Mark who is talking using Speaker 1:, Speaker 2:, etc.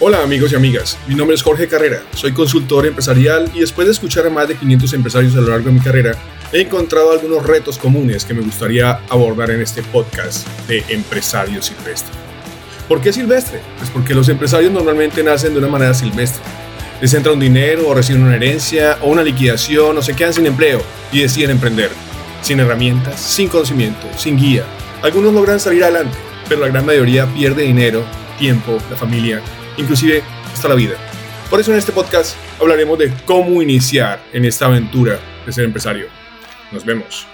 Speaker 1: Hola amigos y amigas, mi nombre es Jorge Carrera, soy consultor empresarial y después de escuchar a más de 500 empresarios a lo largo de mi carrera, he encontrado algunos retos comunes que me gustaría abordar en este podcast de Empresario Silvestre. ¿Por qué silvestre? Pues porque los empresarios normalmente nacen de una manera silvestre. Les entra un dinero o reciben una herencia o una liquidación o se quedan sin empleo y deciden emprender. Sin herramientas, sin conocimiento, sin guía. Algunos logran salir adelante, pero la gran mayoría pierde dinero, tiempo, la familia inclusive hasta la vida. Por eso en este podcast hablaremos de cómo iniciar en esta aventura de ser empresario. Nos vemos.